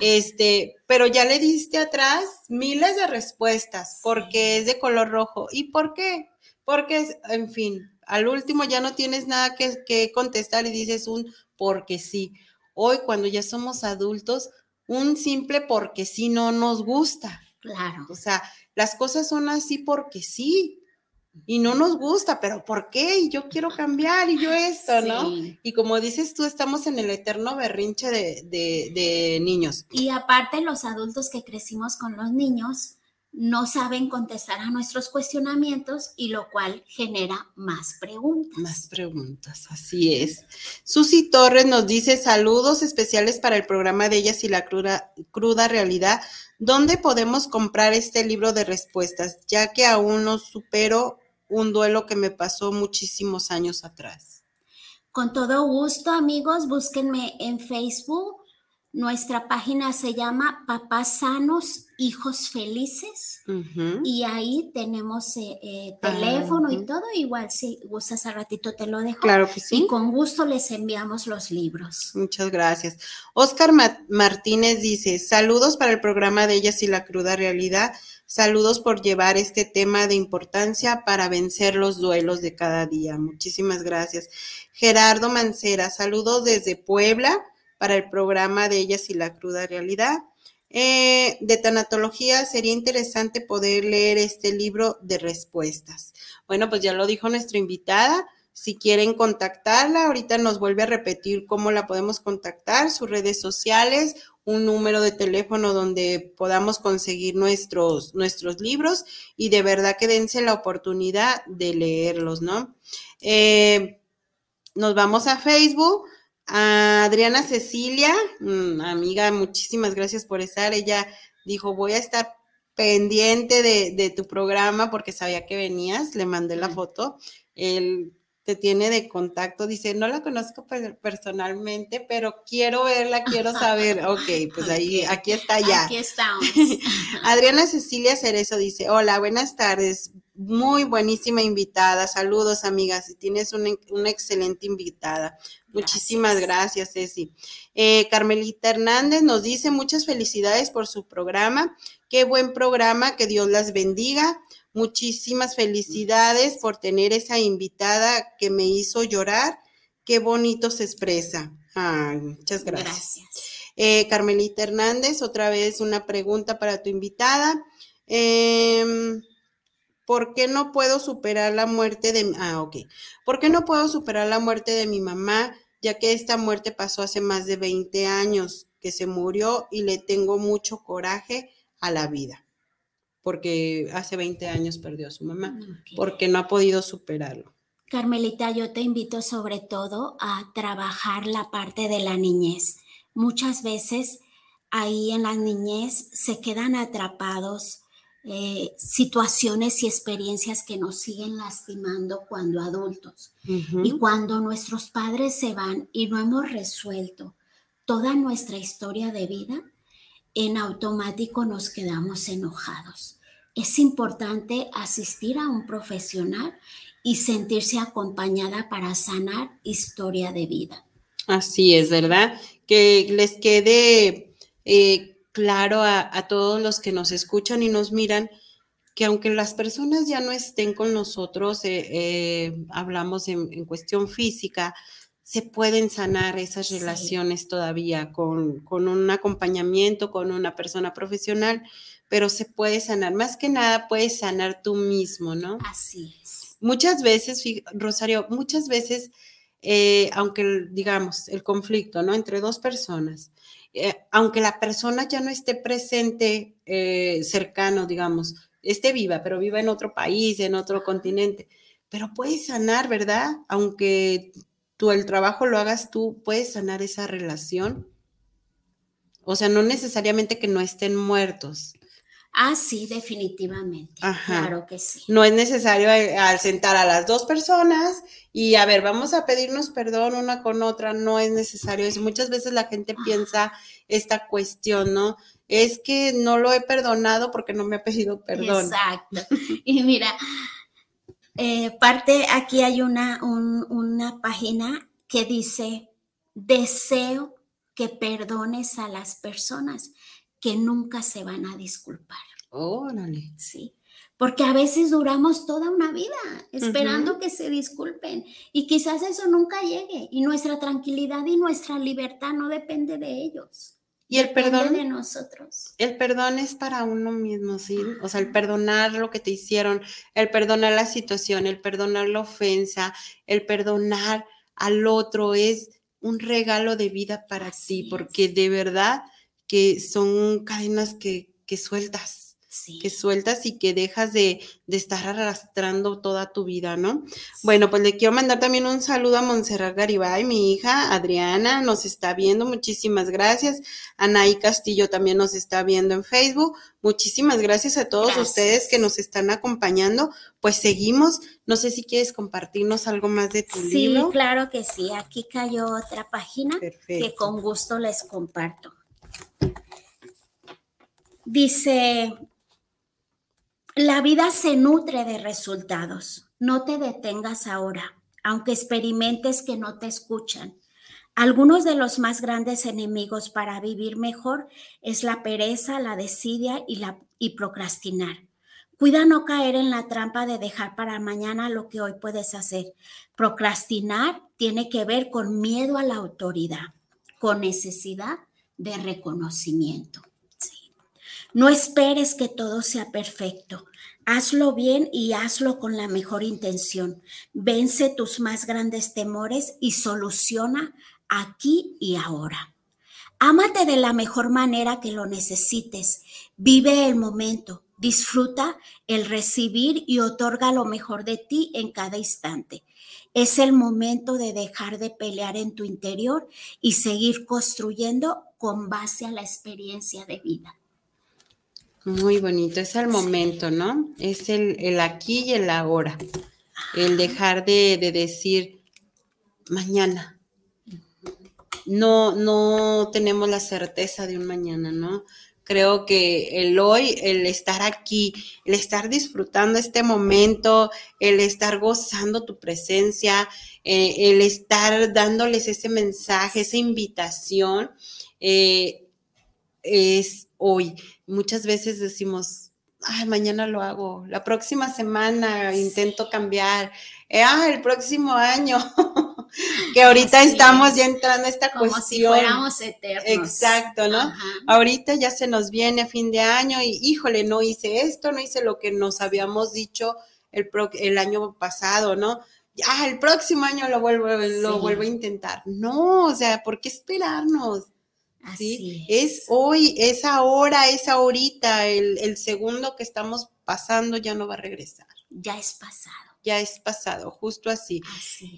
Este, pero ya le diste atrás miles de respuestas, porque es de color rojo. ¿Y por qué? Porque, en fin, al último ya no tienes nada que, que contestar y dices un porque sí. Hoy, cuando ya somos adultos, un simple porque sí no nos gusta. Claro. O sea, las cosas son así porque sí y no nos gusta, pero ¿por qué? Y yo quiero cambiar y yo esto, ¿no? Y como dices tú, estamos en el eterno berrinche de, de, niños. Y aparte los adultos que crecimos con los niños, no saben contestar a nuestros cuestionamientos y lo cual genera más preguntas. Más preguntas, así es. Susi Torres nos dice saludos especiales para el programa de ellas y la cruda, cruda realidad. ¿Dónde podemos comprar este libro de respuestas? Ya que aún no supero un duelo que me pasó muchísimos años atrás. Con todo gusto, amigos, búsquenme en Facebook nuestra página se llama Papás Sanos, Hijos Felices y ahí tenemos eh, eh, teléfono y todo. Igual si gustas al ratito te lo dejo. Claro que sí. Y con gusto les enviamos los libros. Muchas gracias. Oscar Martínez dice, saludos para el programa de Ellas y la Cruda Realidad. Saludos por llevar este tema de importancia para vencer los duelos de cada día. Muchísimas gracias. Gerardo Mancera, saludos desde Puebla para el programa de Ellas y la Cruda Realidad. Eh, de tanatología sería interesante poder leer este libro de respuestas. Bueno, pues ya lo dijo nuestra invitada. Si quieren contactarla, ahorita nos vuelve a repetir cómo la podemos contactar, sus redes sociales, un número de teléfono donde podamos conseguir nuestros, nuestros libros y de verdad que dense la oportunidad de leerlos, ¿no? Eh, nos vamos a Facebook, a Adriana Cecilia, mm, amiga, muchísimas gracias por estar. Ella dijo, voy a estar pendiente de, tu programa porque sabía que venías, le mandé la foto. Él te tiene de contacto, dice, no la conozco personalmente, pero quiero verla, quiero saber. Ok, pues ahí, aquí está ya. Aquí estamos. Adriana Cecilia Cerezo dice, hola, buenas tardes, muy buenísima invitada, saludos amigas, tienes una, una excelente invitada. Muchísimas gracias, Ceci. Eh, Carmelita Hernández nos dice muchas felicidades por su programa. Qué buen programa, que Dios las bendiga. Muchísimas felicidades por tener esa invitada que me hizo llorar. Qué bonito se expresa. muchas gracias. Eh, Carmelita Hernández, otra vez una pregunta para tu invitada. Em, ¿Por qué no puedo superar la muerte de ah, ok. ¿Por qué no puedo superar la muerte de mi mamá ya que esta muerte pasó hace más de 20 años que se murió y le tengo mucho coraje a la vida, porque hace 20 años perdió a su mamá, porque no ha podido superarlo. Carmelita, yo te invito sobre todo a trabajar la parte de la niñez. Muchas veces ahí en la niñez se quedan atrapados eh, situaciones y experiencias que nos siguen lastimando cuando adultos. Y cuando nuestros padres se van y no hemos resuelto toda nuestra historia de vida, en automático nos quedamos enojados. Es importante asistir a un profesional y sentirse acompañada para sanar historia de vida. Así es, ¿verdad? Que les quede eh, claro a, todos los que nos escuchan y nos miran que aunque las personas ya no estén con nosotros, eh, eh, hablamos en, cuestión física, se pueden sanar esas relaciones todavía con, con, un acompañamiento, con una persona profesional, pero se puede sanar. Más que nada, puedes sanar tú mismo, ¿no? Así es. Muchas veces, Rosario, muchas veces, eh, aunque digamos el conflicto, ¿no? Entre dos personas, eh, aunque la persona ya no esté presente, eh, cercano, digamos, esté viva, pero viva en otro país, en otro continente, pero puedes sanar, ¿verdad? Aunque tú el trabajo lo hagas tú, puedes sanar esa relación. O sea, no necesariamente que no estén muertos, Ah, sí, definitivamente. Claro que sí. No es necesario eh, al sentar a las dos personas y a ver, vamos a pedirnos perdón una con otra, no es necesario eso. Muchas veces la gente piensa esta cuestión, ¿no? Es que no lo he perdonado porque no me ha pedido perdón. Exacto. Y mira, eh, parte, aquí hay una, una página que dice, deseo que perdones a las personas que nunca se van a disculpar. Órale. Sí. Porque a veces duramos toda una vida esperando que se disculpen y quizás eso nunca llegue y nuestra tranquilidad y nuestra libertad no depende de ellos. Y el perdón de nosotros. El perdón es para uno mismo, ¿sí? O sea, el perdonar lo que te hicieron, el perdonar la situación, el perdonar la ofensa, el perdonar al otro es un regalo de vida para ti, porque de verdad que son cadenas que, que sueltas. Que sueltas y que dejas de, estar arrastrando toda tu vida, ¿no? Bueno, pues le quiero mandar también un saludo a Montserrat Garibay, mi hija Adriana, nos está viendo, muchísimas gracias. Anaí Castillo también nos está viendo en Facebook. Muchísimas gracias a todos ustedes que nos están acompañando. Pues seguimos. No sé si quieres compartirnos algo más de tu libro. Sí, claro que sí. Aquí cayó otra página que con gusto les comparto. Dice, la vida se nutre de resultados. No te detengas ahora, aunque experimentes que no te escuchan. Algunos de los más grandes enemigos para vivir mejor es la pereza, la desidia y, la, y procrastinar. Cuida no caer en la trampa de dejar para mañana lo que hoy puedes hacer. Procrastinar tiene que ver con miedo a la autoridad, con necesidad de reconocimiento. No esperes que todo sea perfecto. Hazlo bien y hazlo con la mejor intención. Vence tus más grandes temores y soluciona aquí y ahora. Ámate de la mejor manera que lo necesites. Vive el momento. Disfruta el recibir y otorga lo mejor de ti en cada instante. Es el momento de dejar de pelear en tu interior y seguir construyendo con base a la experiencia de vida. Muy bonito, es el momento, ¿no? Es el, aquí y el ahora. El dejar de, decir mañana. No, no tenemos la certeza de un mañana, ¿no? Creo que el hoy, el estar aquí, el estar disfrutando este momento, el estar gozando tu presencia, eh, el estar dándoles ese mensaje, esa invitación, eh, es hoy. Muchas veces decimos, ay, mañana lo hago, la próxima semana intento cambiar, eh, ah, el próximo año, que ahorita estamos ya entrando a esta Como cuestión. si fuéramos eternos. Exacto, ¿no? Ahorita ya se nos viene fin de año y, híjole, no hice esto, no hice lo que nos habíamos dicho el, el año pasado, ¿no? Ah, el próximo año lo vuelvo, lo vuelvo a intentar. No, o sea, ¿por qué esperarnos? ¿Sí? Es. hoy, es ahora, es ahorita, el, segundo que estamos pasando ya no va a regresar. Ya es pasado. Ya es pasado, justo así.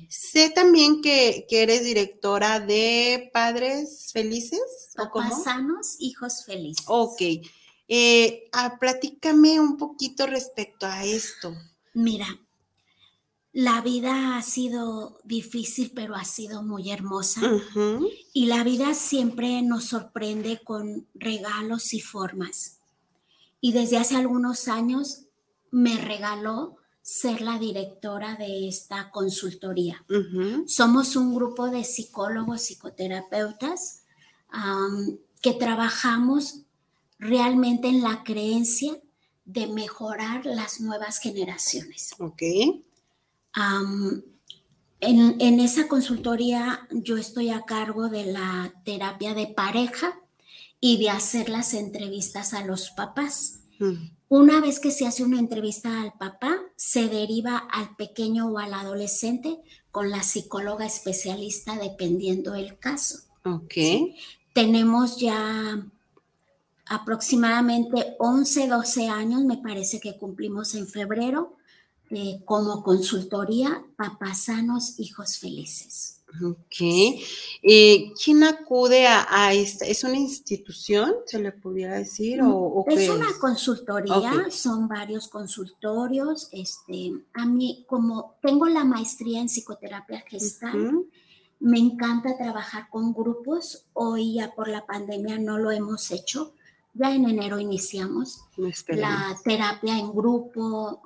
Sé también que, eres directora de Padres Felices. Papás sanos, hijos felices. Ok. Eh, ah, platícame un poquito respecto a esto. Mira, la vida ha sido difícil, pero ha sido muy hermosa. Y la vida siempre nos sorprende con regalos y formas. Y desde hace algunos años me regaló ser la directora de esta consultoría. Somos un grupo de psicólogos, psicoterapeutas que trabajamos realmente en la creencia de mejorar las nuevas generaciones. En, esa consultoría yo estoy a cargo de la terapia de pareja y de hacer las entrevistas a los papás. Mm. Una vez que se hace una entrevista al papá, se deriva al pequeño o al adolescente con la psicóloga especialista dependiendo el caso. Ok. Tenemos ya aproximadamente 11, 12 años, me parece que cumplimos en febrero, eh, como consultoría Papás Sanos, Hijos Felices. Ok. Eh, ¿Quién acude a, esta? ¿Es una institución, se le pudiera decir? O, es una consultoría, son varios consultorios. Este, a mí, como tengo la maestría en psicoterapia gestal, me encanta trabajar con grupos. Hoy ya por la pandemia no lo hemos hecho, ya en enero iniciamos la terapia en grupo,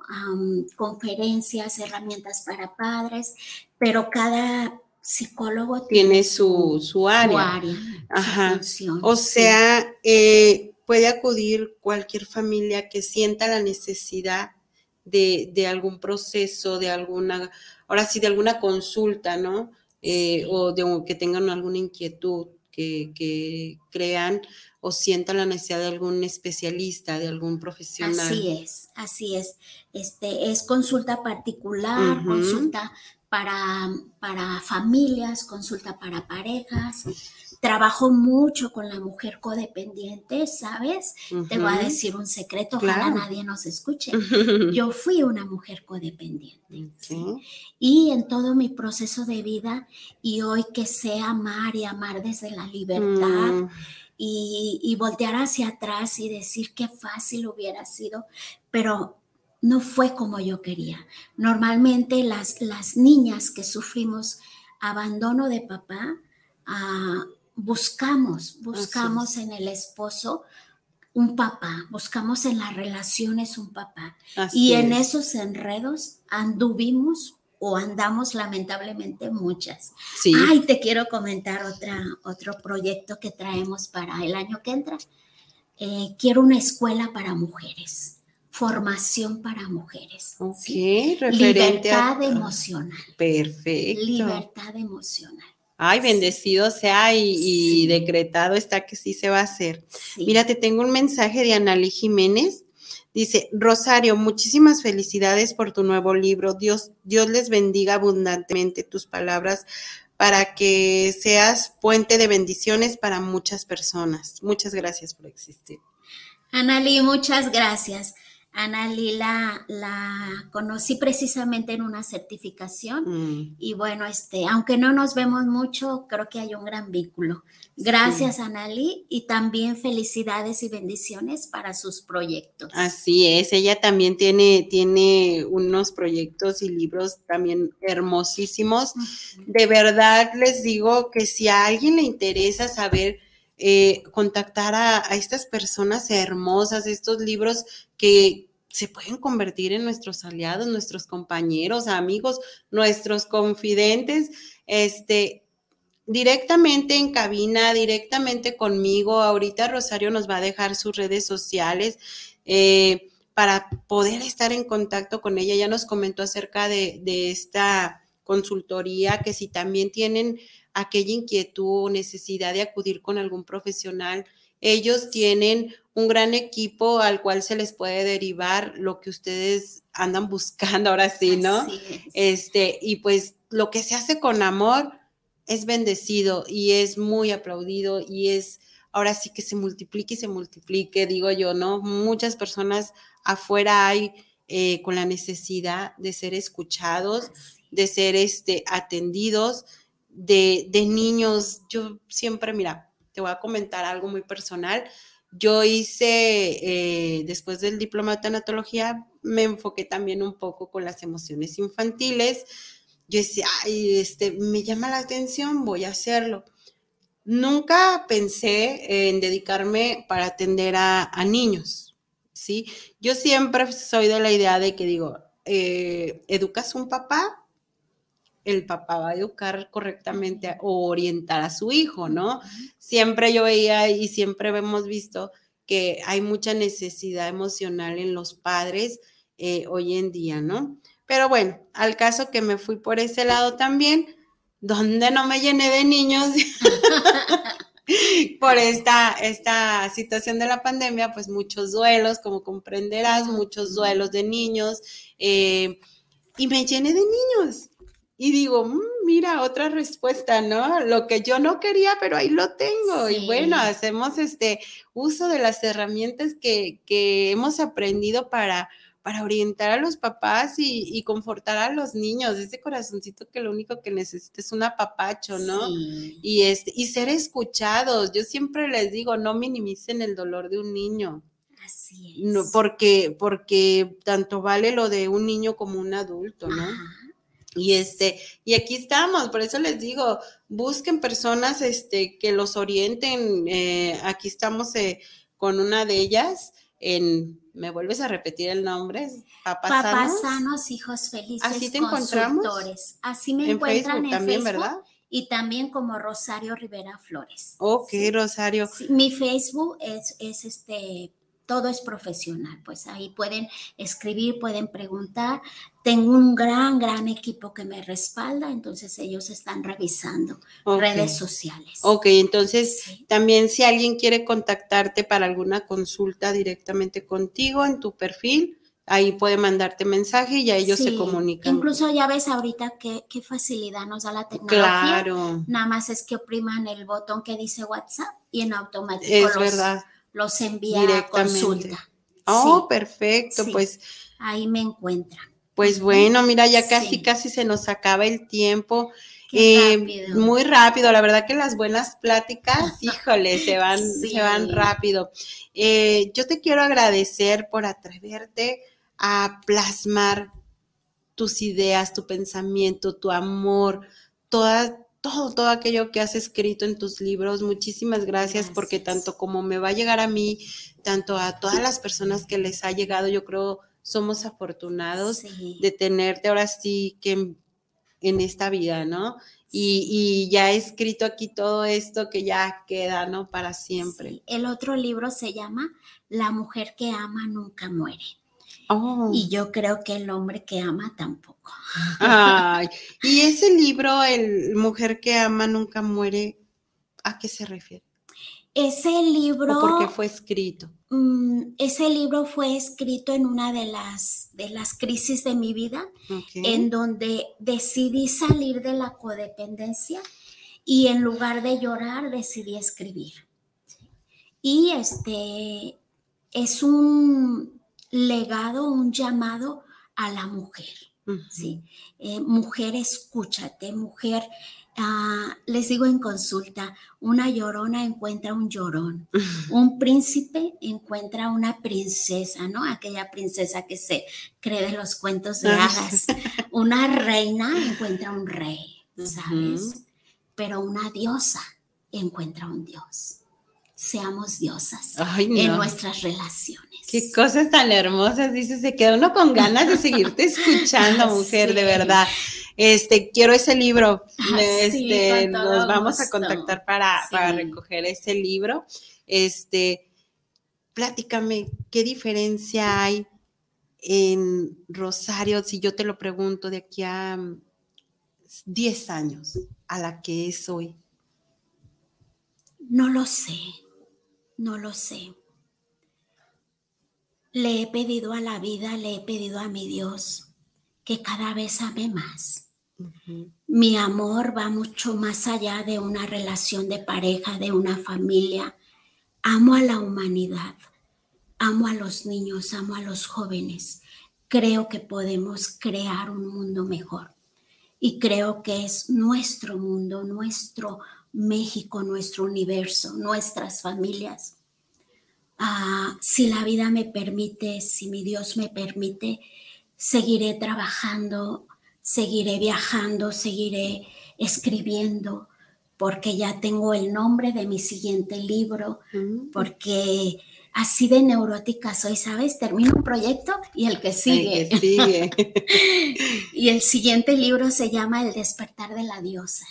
conferencias, herramientas para padres, pero cada psicólogo tiene, su, su, área. o sea, eh, puede acudir cualquier familia que sienta la necesidad de, algún proceso, de alguna, ahora sí, de alguna consulta, ¿no? Eh, o de que tengan alguna inquietud, que, que crean o sientan la necesidad de algún especialista, de algún profesional. Así es, así es. Este es consulta particular, consulta para, para familias, consulta para parejas, trabajo mucho con la mujer codependiente, ¿sabes? Te voy a decir un secreto, ojalá Claro. nadie nos escuche. Yo fui una mujer codependiente. ¿sí? Sí. Y en todo mi proceso de vida, y hoy que sé amar y amar desde la libertad, Mm, y, y voltear hacia atrás y decir qué fácil hubiera sido, pero no fue como yo quería. Normalmente las, las niñas que sufrimos abandono de papá, ah, buscamos, buscamos en el esposo un papá, buscamos en las relaciones un papá. así Y en es. esos enredos anduvimos o andamos lamentablemente muchas. Sí. Ay, te quiero comentar otra, otro proyecto que traemos para el año que entra. Eh, quiero una escuela para mujeres, formación para mujeres. ok, ¿sí? referente a... Libertad emocional. Perfecto. Libertad emocional. Ay, bendecido sea y, y Sí. decretado está que sí se va a hacer. Sí. Mira, te tengo un mensaje de Analí Jiménez. Dice, Rosario, muchísimas felicidades por tu nuevo libro. Dios, Dios les bendiga abundantemente tus palabras para que seas puente de bendiciones para muchas personas. Muchas gracias por existir. Anali, muchas gracias. Anali la, la conocí precisamente en una certificación Mm, y bueno, este, aunque no nos vemos mucho, creo que hay un gran vínculo. Gracias, Anali, y también felicidades y bendiciones para sus proyectos. Así es, ella también tiene, tiene unos proyectos y libros también hermosísimos. De verdad les digo que si a alguien le interesa saber, eh, contactar a, estas personas hermosas, estos libros que se pueden convertir en nuestros aliados, nuestros compañeros, amigos, nuestros confidentes, este, directamente en cabina, directamente conmigo. Ahorita Rosario nos va a dejar sus redes sociales. eh, para poder estar en contacto con ella. Ya nos comentó acerca de, de esta consultoría, que si también tienen aquella inquietud o necesidad de acudir con algún profesional, ellos tienen un gran equipo al cual se les puede derivar lo que ustedes andan buscando ahora sí, ¿no? Es. Este, y pues lo que se hace con amor es bendecido y es muy aplaudido y es ahora sí que se multiplique y se multiplique, digo yo, ¿no? Muchas personas afuera hay eh, con la necesidad de ser escuchados, de ser este, atendidos, de, de niños. Yo siempre, mira, te voy a comentar algo muy personal. Yo hice, eh, después del diploma de tanatología, me enfoqué también un poco con las emociones infantiles. Yo decía, ay, este, me llama la atención, voy a hacerlo. Nunca pensé en dedicarme para atender a, a niños, ¿sí? Yo siempre soy de la idea de que digo, eh, educas un papá, el papá va a educar correctamente o orientar a su hijo, ¿no? Siempre yo veía y siempre hemos visto que hay mucha necesidad emocional en los padres eh, hoy en día, ¿no? Pero bueno, al caso que me fui por ese lado también, donde no me llené de niños por esta, esta situación de la pandemia, pues muchos duelos, como comprenderás, muchos duelos de niños, eh, y me llené de niños. Y digo, "Mm, mira, otra respuesta, ¿no? Lo que yo no quería, pero ahí lo tengo. Sí. Y bueno, hacemos este uso de las herramientas que, que hemos aprendido para, para orientar a los papás y, y confortar a los niños. Ese corazoncito que lo único que necesita es un apapacho, ¿no? Sí. Y, este, y ser escuchados. Yo siempre les digo, no minimicen el dolor de un niño. Así es. No, porque, porque tanto vale lo de un niño como un adulto, ¿no? Ajá. Y este, y aquí estamos, por eso les digo, busquen personas este, que los orienten. eh, aquí estamos eh, con una de ellas en, ¿me vuelves a repetir el nombre? Papás Papás sanos, hijos felices, ¿Así te encontramos? consultores. Así me en encuentran Facebook en también, Facebook ¿verdad? y también como Rosario Rivera Flores. Ok, Sí. Rosario. Sí, mi Facebook es, es este, todo es profesional, pues ahí pueden escribir, pueden preguntar. Tengo un gran, gran equipo que me respalda, entonces ellos están revisando redes sociales. Ok, entonces Sí. también si alguien quiere contactarte para alguna consulta directamente contigo en tu perfil, ahí puede mandarte mensaje y ya ellos se comunican. Incluso ya ves ahorita qué, qué facilidad nos da la tecnología. Claro, Nada más es que opriman el botón que dice WhatsApp y en automático es los, verdad. Los envía a Directamente. consulta. Oh, Sí, perfecto, sí. pues ahí me encuentran. Pues bueno, mira, ya casi, Sí. casi se nos acaba el tiempo. Eh, rápido. muy rápido, la verdad que las buenas pláticas, híjole, se van, se van rápido. Eh, yo te quiero agradecer por atreverte a plasmar tus ideas, tu pensamiento, tu amor, toda, todo, todo aquello que has escrito en tus libros. Muchísimas gracias, porque tanto como me va a llegar a mí, tanto a todas las personas que les ha llegado, yo creo somos afortunados Sí. de tenerte ahora sí que en, en esta vida, ¿no? Y, y ya he escrito aquí todo esto que ya queda, ¿no? Para siempre. Sí. El otro libro se llama La mujer que ama nunca muere. Oh. Y yo creo que el hombre que ama tampoco. Ay, y ese libro, El Mujer que ama nunca muere, ¿a qué se refiere? Ese libro... ¿O por qué fue escrito? Mm, ese libro fue escrito en una de las, de las crisis de mi vida, en donde decidí salir de la codependencia y en lugar de llorar decidí escribir. Y este es un legado, un llamado a la mujer. ¿sí? Eh, mujer, escúchate, mujer. ah, les digo en consulta, una llorona encuentra un llorón, un príncipe encuentra una princesa, ¿no? Aquella princesa que se cree de los cuentos de hadas. Una reina encuentra un rey, ¿sabes? Pero una diosa encuentra un dios. Seamos diosas Ay, en nuestras relaciones. Qué cosas tan hermosas, dice, se queda uno con ganas de seguirte escuchando, mujer, de verdad. Este, quiero ese libro. Ah, sí, Este, con todo nos vamos a contactar para, para recoger ese libro. Este, platícame, ¿qué diferencia hay en Rosario, si yo te lo pregunto, de aquí a mm, 10 años a la que es hoy? No lo sé, no lo sé. Le he pedido a la vida, le he pedido a mi Dios que cada vez ame más. Mi amor va mucho más allá de una relación de pareja, de una familia. Amo a la humanidad, amo a los niños, amo a los jóvenes. Creo que podemos crear un mundo mejor. Y creo que es nuestro mundo, nuestro México, nuestro universo, nuestras familias. Ah, si la vida me permite, si mi Dios me permite, seguiré trabajando, seguiré viajando, seguiré escribiendo, porque ya tengo el nombre de mi siguiente libro, Mm. porque así de neurótica soy, ¿sabes? Termino un proyecto y el que sigue. El que sigue. Y el siguiente libro se llama El despertar de la diosa,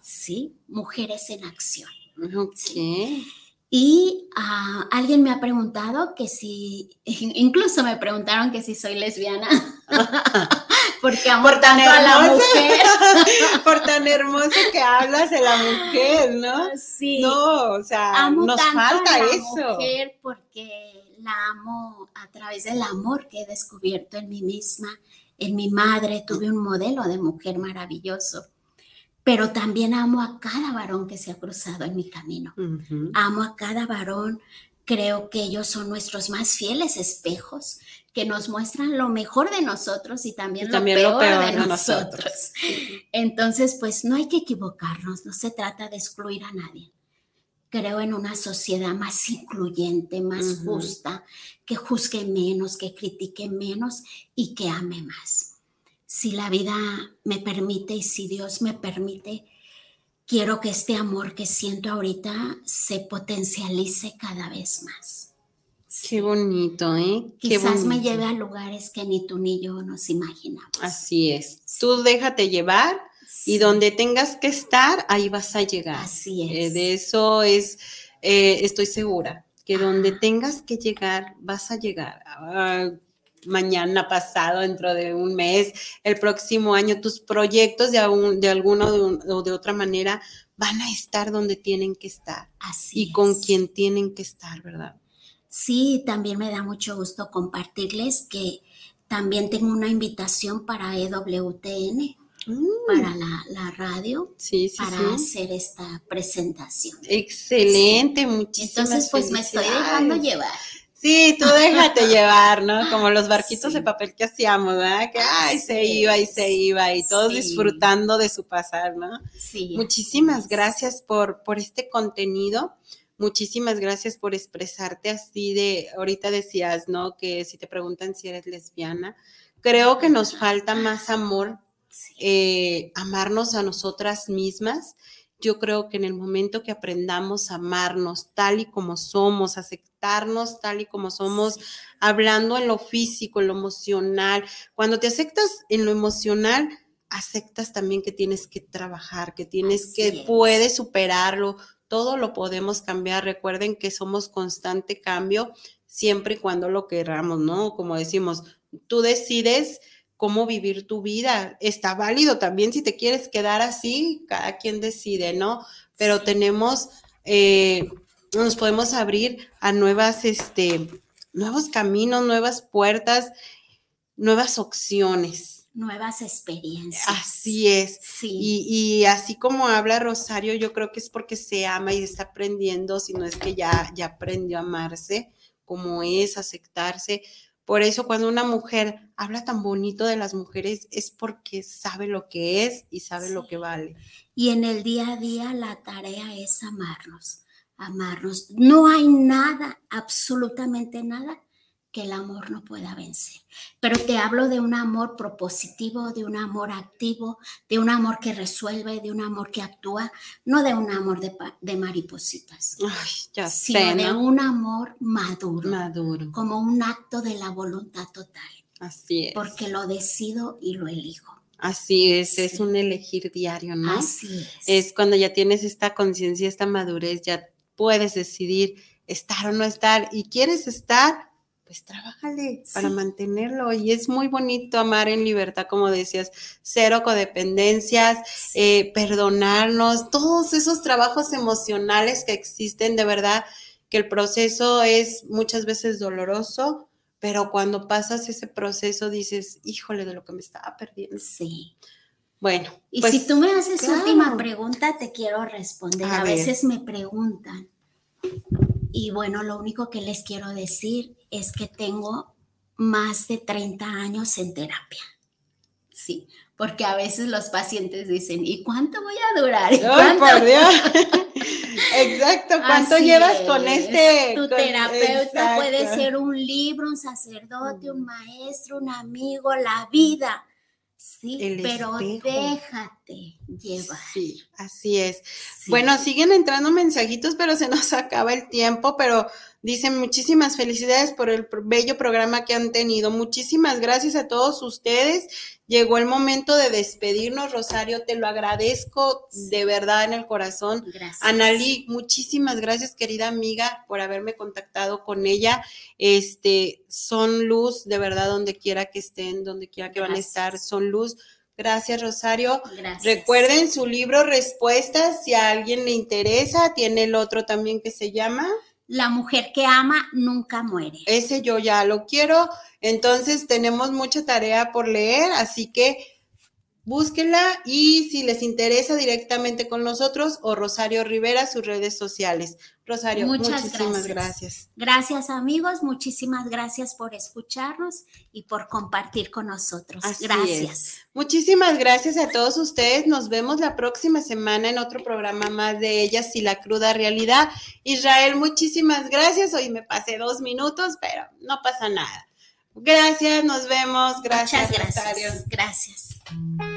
¿sí? Mujeres en acción. ok. Y ah, alguien me ha preguntado que si, incluso me preguntaron que si soy lesbiana, porque amo Por tan tanto a la mujer. Por tan hermoso que hablas de la mujer, ¿no? Sí, No, o sea, amo nos tanto falta a la eso. mujer porque la amo a través del amor que he descubierto en mí misma, en mi madre, tuve un modelo de mujer maravilloso, pero también amo a cada varón que se ha cruzado en mi camino. Amo a cada varón. Creo que ellos son nuestros más fieles espejos que nos muestran lo mejor de nosotros y también, Y también lo, lo peor peor de, de nosotros. nosotros. Entonces, pues no hay que equivocarnos, no se trata de excluir a nadie. Creo en una sociedad más incluyente, más justa, que juzgue menos, que critique menos y que ame más. Si la vida me permite y si Dios me permite, quiero que este amor que siento ahorita se potencialice cada vez más. Qué bonito, ¿eh? Qué Quizás me lleve a lugares que ni tú ni yo nos imaginamos. Así es. Tú déjate llevar y donde tengas que estar, ahí vas a llegar. Así Eh, es. de eso es, eh, estoy segura, que donde Ah. tengas que llegar, vas a llegar. Ah, mañana, pasado, dentro de un mes, el próximo año, tus proyectos de, algún- de alguna o de, un- o de otra manera van a estar donde tienen que estar Así y con quien tienen que estar, ¿verdad? Sí, también me da mucho gusto compartirles que también tengo una invitación para EWTN, Mm, para la, la radio, sí, sí, para sí. hacer esta presentación. Excelente, muchísimas Entonces, pues me estoy dejando llevar. Sí, tú déjate llevar, ¿no? Como los barquitos Sí. de papel que hacíamos, ¿verdad? Que ay, se iba y se iba y todos Sí. disfrutando de su pasar, ¿no? Sí. Muchísimas gracias por, por este contenido. Muchísimas gracias por expresarte así de, ahorita decías, ¿no? Que si te preguntan si eres lesbiana, creo que nos falta más amor, Sí. eh, amarnos a nosotras mismas. Yo creo que en el momento que aprendamos a amarnos tal y como somos, aceptarnos tal y como somos, hablando en lo físico, en lo emocional, cuando te aceptas en lo emocional, aceptas también que tienes que trabajar, que tienes Así que es. puedes superarlo, todo lo podemos cambiar. Recuerden que somos constante cambio siempre y cuando lo queramos, ¿no? Como decimos, tú decides cómo vivir tu vida. Está válido también si te quieres quedar así, cada quien decide, ¿no? Pero tenemos, eh, nos podemos abrir a nuevas, este, nuevos caminos, nuevas puertas, nuevas opciones. Nuevas experiencias. Así es. Sí. Y, y así como habla Rosario, yo creo que es porque se ama y está aprendiendo, si no es que ya, ya aprendió a amarse como es, aceptarse. Por eso cuando una mujer habla tan bonito de las mujeres es porque sabe lo que es y sabe lo que vale. Y en el día a día la tarea es amarnos, amarnos. No hay nada, absolutamente nada que el amor no pueda vencer. Pero te hablo de un amor propositivo, de un amor activo, de un amor que resuelve, de un amor que actúa, no de un amor de, maripositas, Ay, ya sino sé, de un amor maduro, Maduro. como un acto de la voluntad total, Así es. porque lo decido y lo elijo. Así es, es un elegir diario, ¿no? Así es. es cuando ya tienes esta conciencia, esta madurez, ya puedes decidir estar o no estar y quieres estar, pues trabájale para mantenerlo. Y es muy bonito amar en libertad, como decías, cero codependencias, eh, perdonarnos, todos esos trabajos emocionales que existen, de verdad que el proceso es muchas veces doloroso, pero cuando pasas ese proceso dices, híjole, de lo que me estaba perdiendo. Sí. Bueno, Y pues, si tú me haces claro. última pregunta, te quiero responder. A veces me preguntan. Y bueno, lo único que les quiero decir es que tengo más de 30 años en terapia. Sí, porque a veces los pacientes dicen, ¿y cuánto voy a durar? ¿Y Ay, cuánto?" por Dios. Exacto. ¿Cuánto Así llevas es. con este? Tu con- terapeuta puede ser un libro, un sacerdote, un maestro, un amigo, la vida. Sí, El pero espejo. déjate llevar. Sí, así es. Sí. Bueno, siguen entrando mensajitos, pero se nos acaba el tiempo, pero dicen muchísimas felicidades por el bello programa que han tenido. Muchísimas gracias a todos ustedes. Llegó el momento de despedirnos, Rosario, te lo agradezco de verdad en el corazón. Gracias. Analí, muchísimas gracias, querida amiga, por haberme contactado con ella. Este, son luz, de verdad, donde quiera que estén, donde quiera que van a estar, son luz. Gracias, Rosario. Gracias. Recuerden su libro Respuestas, si a alguien le interesa, tiene el otro también que se llama, La mujer que ama nunca muere. ese yo ya lo quiero, entonces tenemos mucha tarea por leer, así que búsquenla y si les interesa directamente con nosotros o Rosario Rivera, sus redes sociales. Rosario, Muchas muchísimas gracias. gracias. Gracias amigos, muchísimas gracias por escucharnos y por compartir con nosotros. Así gracias. Muchísimas gracias a todos ustedes. Nos vemos la próxima semana en otro programa más de Ellas y la cruda realidad. Israel, muchísimas gracias. Hoy me pasé dos minutos, pero no pasa nada. Gracias, nos vemos. Gracias, Muchas Rosario. gracias. Gracias.